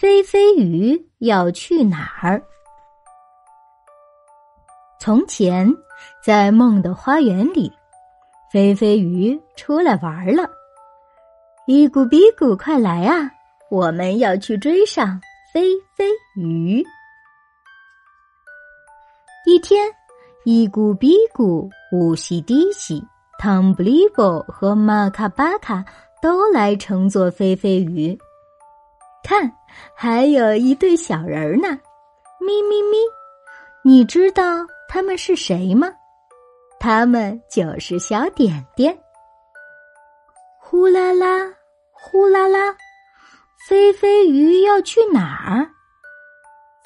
飞飞鱼要去哪儿？从前，在梦的花园里，飞飞鱼出来玩了。一咕比咕，快来啊！我们要去追上飞飞鱼。一天，一咕比咕、乌西迪西、汤布利波和马卡巴卡都来乘坐飞飞鱼。看，还有一对小人儿呢，咪咪咪！你知道他们是谁吗？他们就是小点点。呼啦啦，呼啦啦，飞飞鱼要去哪儿？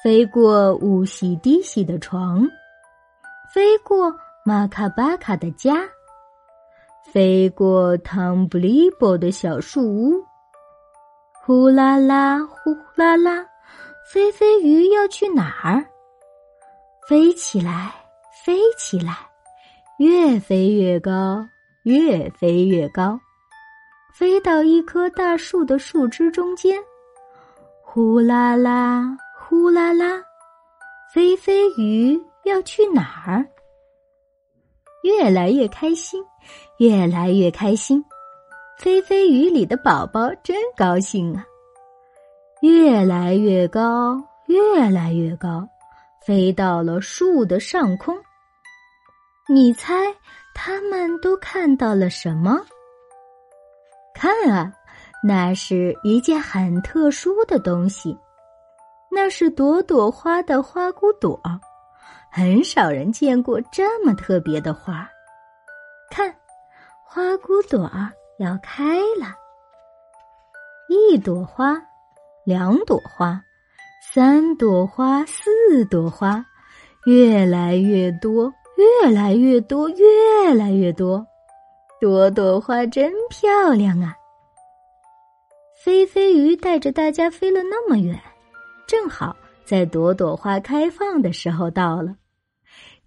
飞过乌西低西的床，飞过马卡巴卡的家，飞过汤布利波的小树屋。呼啦啦，呼啦啦，飞飞鱼要去哪儿？飞起来，飞起来，越飞越高，越飞越高，飞到一棵大树的树枝中间。呼啦啦，呼啦啦，飞飞鱼要去哪儿？越来越开心，越来越开心。飞飞雨里的宝宝真高兴啊！越来越高，越来越高，飞到了树的上空。你猜他们都看到了什么？看啊，那是一件很特殊的东西，那是朵朵花的花骨朵。很少人见过这么特别的花。看，花骨朵儿。要开了，一朵花，两朵花，三朵花，四朵花，越来越多，越来越多，越来越多，朵朵花真漂亮啊！飞飞鱼带着大家飞了那么远，正好在朵朵花开放的时候到了，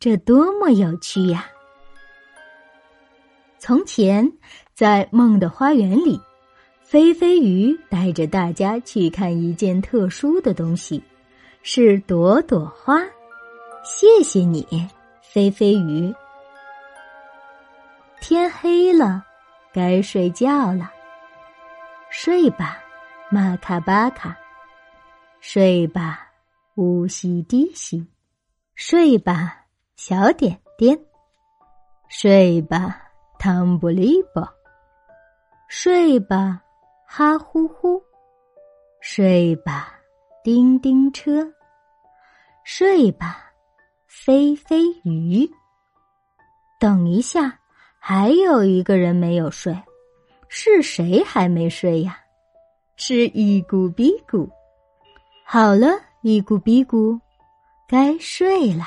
这多么有趣呀！从前，在梦的花园里，飞飞鱼带着大家去看一件特殊的东西，是朵朵花。谢谢你，飞飞鱼。天黑了，该睡觉了。睡吧，马卡巴卡。睡吧，乌西迪西。睡吧，小点点。睡吧。汤布利波，睡吧，哈呼呼，睡吧，叮叮车，睡吧，飞飞鱼。等一下，还有一个人没有睡，是谁还没睡呀？是一咕比古。好了，一咕比古，该睡了。